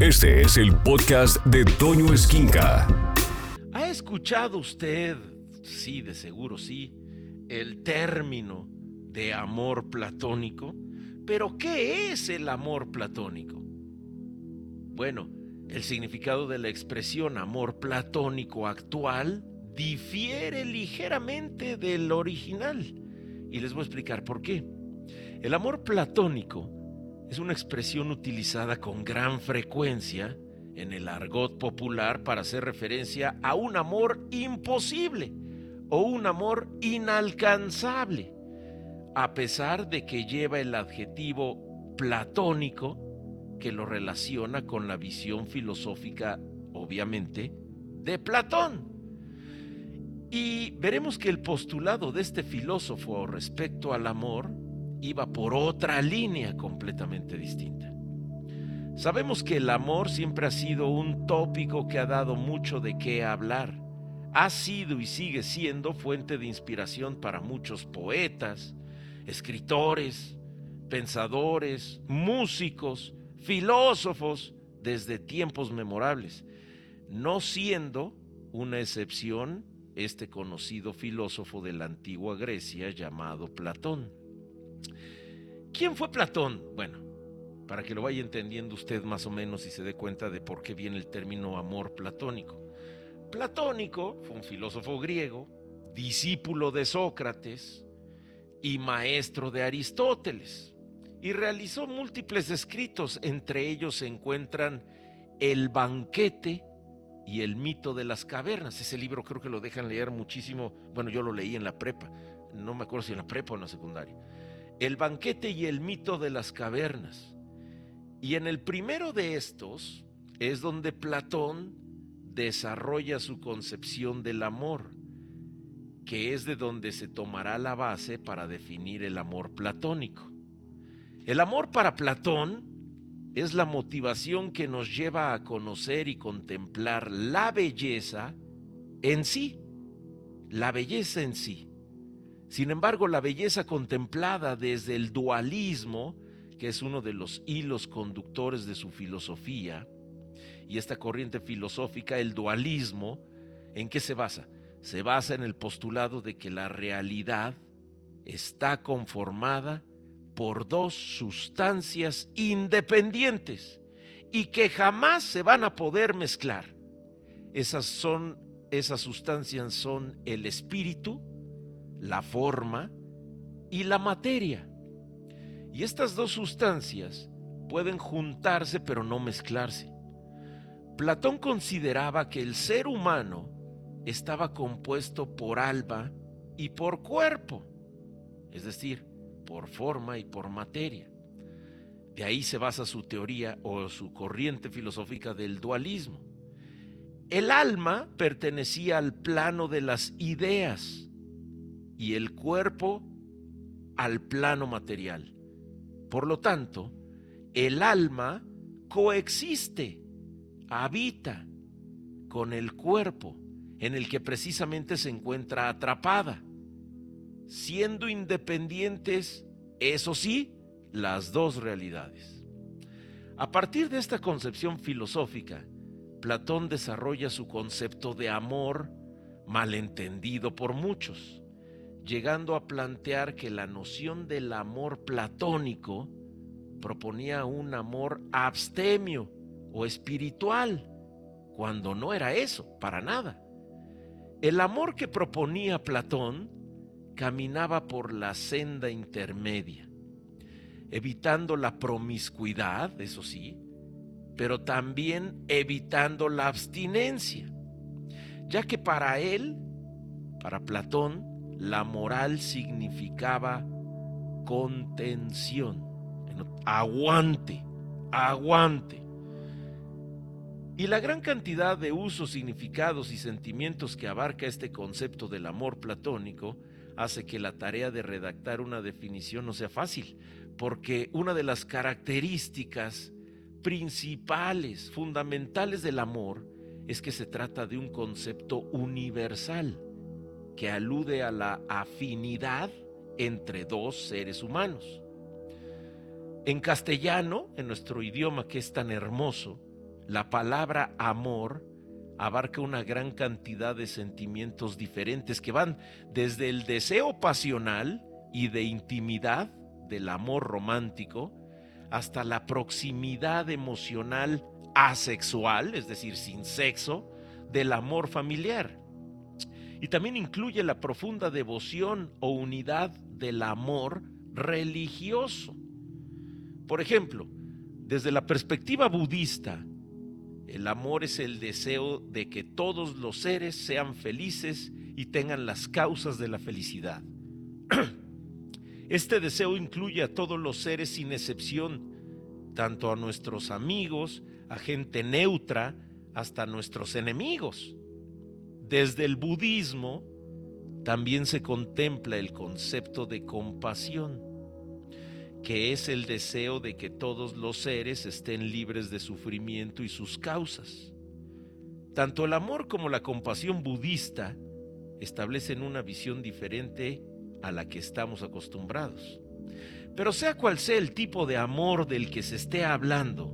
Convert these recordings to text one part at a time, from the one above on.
Este es el podcast de Toño Esquinca. ¿Ha escuchado usted, sí, de seguro sí, el término de amor platónico? Pero ¿qué es el amor platónico? Bueno, el significado de la expresión amor platónico actual difiere ligeramente del original. Y les voy a explicar por qué. El amor platónico es una expresión utilizada con gran frecuencia en el argot popular para hacer referencia a un amor imposible o un amor inalcanzable, a pesar de que lleva el adjetivo platónico que lo relaciona con la visión filosófica, obviamente, de Platón. Y veremos que el postulado de este filósofo respecto al amor iba por otra línea completamente distinta. Sabemos que el amor siempre ha sido un tópico que ha dado mucho de qué hablar. Ha sido y sigue siendo fuente de inspiración para muchos poetas, escritores, pensadores, músicos, filósofos desde tiempos memorables, no siendo una excepción este conocido filósofo de la antigua Grecia llamado Platón. ¿Quién fue Platón? Bueno, para que lo vaya entendiendo usted más o menos y se dé cuenta de por qué viene el término amor platónico. Platónico fue un filósofo griego, discípulo de Sócrates y maestro de Aristóteles, y realizó múltiples escritos, entre ellos se encuentran El banquete y El mito de las cavernas. Ese libro creo que lo dejan leer muchísimo, bueno, yo lo leí en la prepa, no me acuerdo si en la prepa o en la secundaria el banquete y el mito de las cavernas. Y en el primero de estos es donde Platón desarrolla su concepción del amor, que es de donde se tomará la base para definir el amor platónico. El amor para Platón es la motivación que nos lleva a conocer y contemplar la belleza en sí, la belleza en sí. Sin embargo, la belleza contemplada desde el dualismo, que es uno de los hilos conductores de su filosofía, y esta corriente filosófica, el dualismo, ¿en qué se basa? Se basa en el postulado de que la realidad está conformada por dos sustancias independientes y que jamás se van a poder mezclar. Esas son esas sustancias son el espíritu la forma y la materia. Y estas dos sustancias pueden juntarse pero no mezclarse. Platón consideraba que el ser humano estaba compuesto por alma y por cuerpo, es decir, por forma y por materia. De ahí se basa su teoría o su corriente filosófica del dualismo. El alma pertenecía al plano de las ideas, y el cuerpo al plano material. Por lo tanto, el alma coexiste, habita con el cuerpo en el que precisamente se encuentra atrapada, siendo independientes, eso sí, las dos realidades. A partir de esta concepción filosófica, Platón desarrolla su concepto de amor malentendido por muchos llegando a plantear que la noción del amor platónico proponía un amor abstemio o espiritual, cuando no era eso, para nada. El amor que proponía Platón caminaba por la senda intermedia, evitando la promiscuidad, eso sí, pero también evitando la abstinencia, ya que para él, para Platón, la moral significaba contención, aguante, aguante. Y la gran cantidad de usos, significados y sentimientos que abarca este concepto del amor platónico hace que la tarea de redactar una definición no sea fácil, porque una de las características principales, fundamentales del amor, es que se trata de un concepto universal que alude a la afinidad entre dos seres humanos. En castellano, en nuestro idioma que es tan hermoso, la palabra amor abarca una gran cantidad de sentimientos diferentes que van desde el deseo pasional y de intimidad del amor romántico hasta la proximidad emocional asexual, es decir, sin sexo, del amor familiar. Y también incluye la profunda devoción o unidad del amor religioso. Por ejemplo, desde la perspectiva budista, el amor es el deseo de que todos los seres sean felices y tengan las causas de la felicidad. Este deseo incluye a todos los seres sin excepción, tanto a nuestros amigos, a gente neutra, hasta nuestros enemigos. Desde el budismo también se contempla el concepto de compasión, que es el deseo de que todos los seres estén libres de sufrimiento y sus causas. Tanto el amor como la compasión budista establecen una visión diferente a la que estamos acostumbrados. Pero sea cual sea el tipo de amor del que se esté hablando,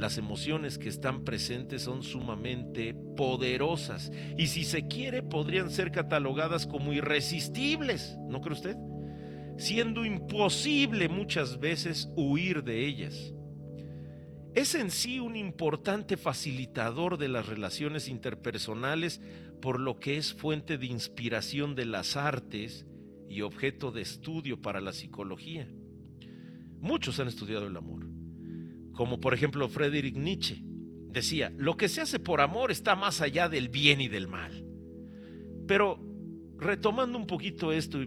las emociones que están presentes son sumamente poderosas y si se quiere podrían ser catalogadas como irresistibles, ¿no cree usted? Siendo imposible muchas veces huir de ellas. Es en sí un importante facilitador de las relaciones interpersonales por lo que es fuente de inspiración de las artes y objeto de estudio para la psicología. Muchos han estudiado el amor, como por ejemplo Friedrich Nietzsche. Decía, lo que se hace por amor está más allá del bien y del mal. Pero retomando un poquito esto,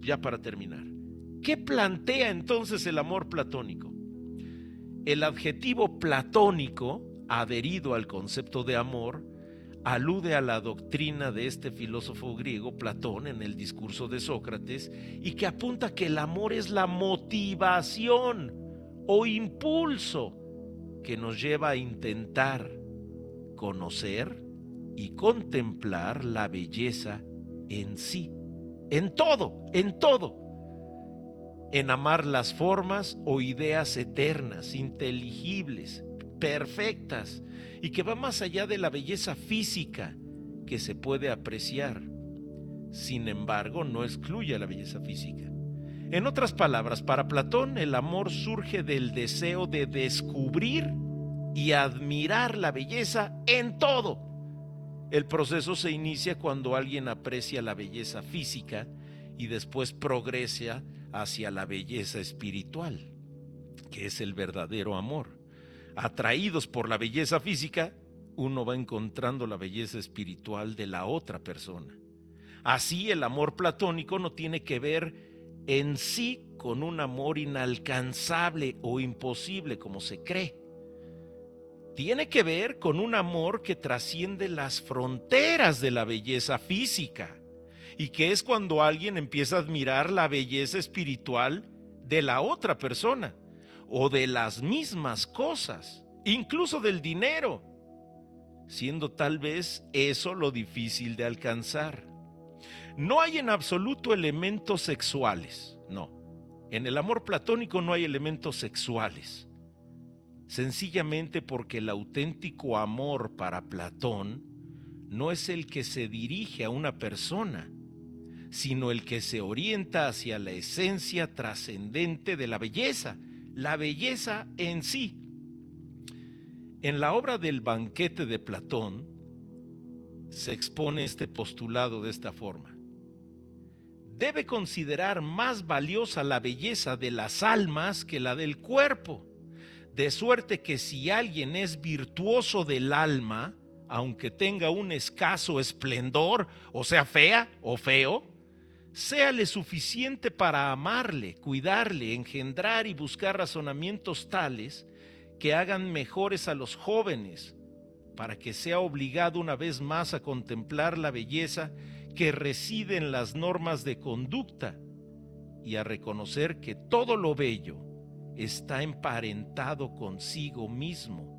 ya para terminar, ¿qué plantea entonces el amor platónico? El adjetivo platónico, adherido al concepto de amor, alude a la doctrina de este filósofo griego, Platón, en el discurso de Sócrates, y que apunta que el amor es la motivación o impulso que nos lleva a intentar conocer y contemplar la belleza en sí, en todo, en todo, en amar las formas o ideas eternas, inteligibles, perfectas, y que va más allá de la belleza física que se puede apreciar. Sin embargo, no excluye la belleza física. En otras palabras, para Platón el amor surge del deseo de descubrir y admirar la belleza en todo. El proceso se inicia cuando alguien aprecia la belleza física y después progresa hacia la belleza espiritual, que es el verdadero amor atraídos por la belleza física, uno va encontrando la belleza espiritual de la otra persona. Así el amor platónico no tiene que ver en sí con un amor inalcanzable o imposible como se cree. Tiene que ver con un amor que trasciende las fronteras de la belleza física y que es cuando alguien empieza a admirar la belleza espiritual de la otra persona o de las mismas cosas, incluso del dinero, siendo tal vez eso lo difícil de alcanzar. No hay en absoluto elementos sexuales, no. En el amor platónico no hay elementos sexuales. Sencillamente porque el auténtico amor para Platón no es el que se dirige a una persona, sino el que se orienta hacia la esencia trascendente de la belleza, la belleza en sí. En la obra del banquete de Platón se expone este postulado de esta forma. Debe considerar más valiosa la belleza de las almas que la del cuerpo, de suerte que si alguien es virtuoso del alma, aunque tenga un escaso esplendor, o sea fea o feo, séale suficiente para amarle, cuidarle, engendrar y buscar razonamientos tales que hagan mejores a los jóvenes, para que sea obligado una vez más a contemplar la belleza que reside en las normas de conducta y a reconocer que todo lo bello está emparentado consigo mismo.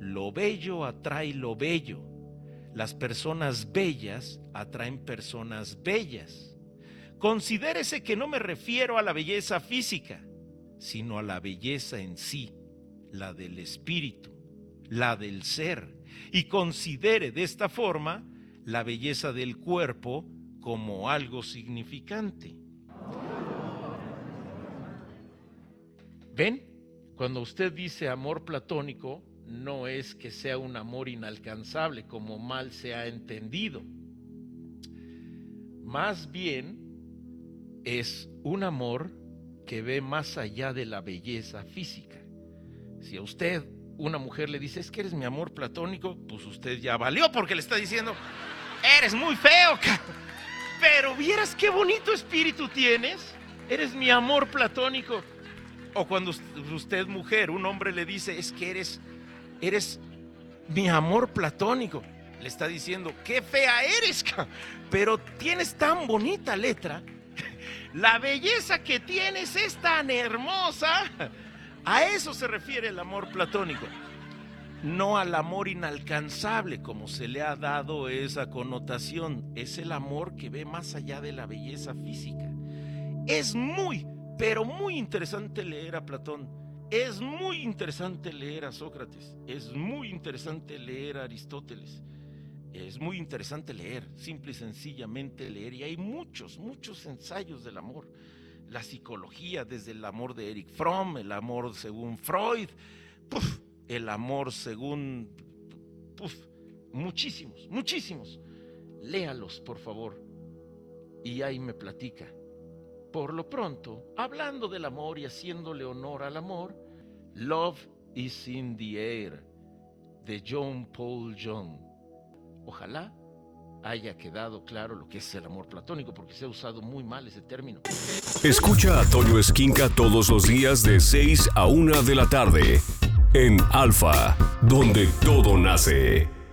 Lo bello atrae lo bello. Las personas bellas atraen personas bellas. Considérese que no me refiero a la belleza física, sino a la belleza en sí, la del espíritu. la del ser, y considere de esta forma la belleza del cuerpo como algo significante. ¿Ven? Cuando usted dice amor platónico, no es que sea un amor inalcanzable como mal se ha entendido. Más bien es un amor que ve más allá de la belleza física. Si a usted una mujer le dice, es que eres mi amor platónico, pues usted ya valió porque le está diciendo, eres muy feo, pero vieras qué bonito espíritu tienes, eres mi amor platónico. O cuando usted mujer, un hombre le dice, es que eres, eres mi amor platónico, le está diciendo, qué fea eres, pero tienes tan bonita letra, la belleza que tienes es tan hermosa a eso se refiere el amor platónico, no al amor inalcanzable como se le ha dado esa connotación. Es el amor que ve más allá de la belleza física. Es muy, pero muy interesante leer a Platón. Es muy interesante leer a Sócrates. Es muy interesante leer a Aristóteles. Es muy interesante leer, simple y sencillamente leer. Y hay muchos, muchos ensayos del amor la psicología, desde el amor de Eric Fromm, el amor según Freud, el amor según muchísimos, muchísimos. Léalos, por favor. Y ahí me platica. Por lo pronto, hablando del amor y haciéndole honor al amor, Love is in the Air, de John Paul John. Ojalá haya quedado claro lo que es el amor platónico, porque se ha usado muy mal ese término. Escucha a Toño Esquinca todos los días de 6 a 1 de la tarde en Alfa, donde todo nace.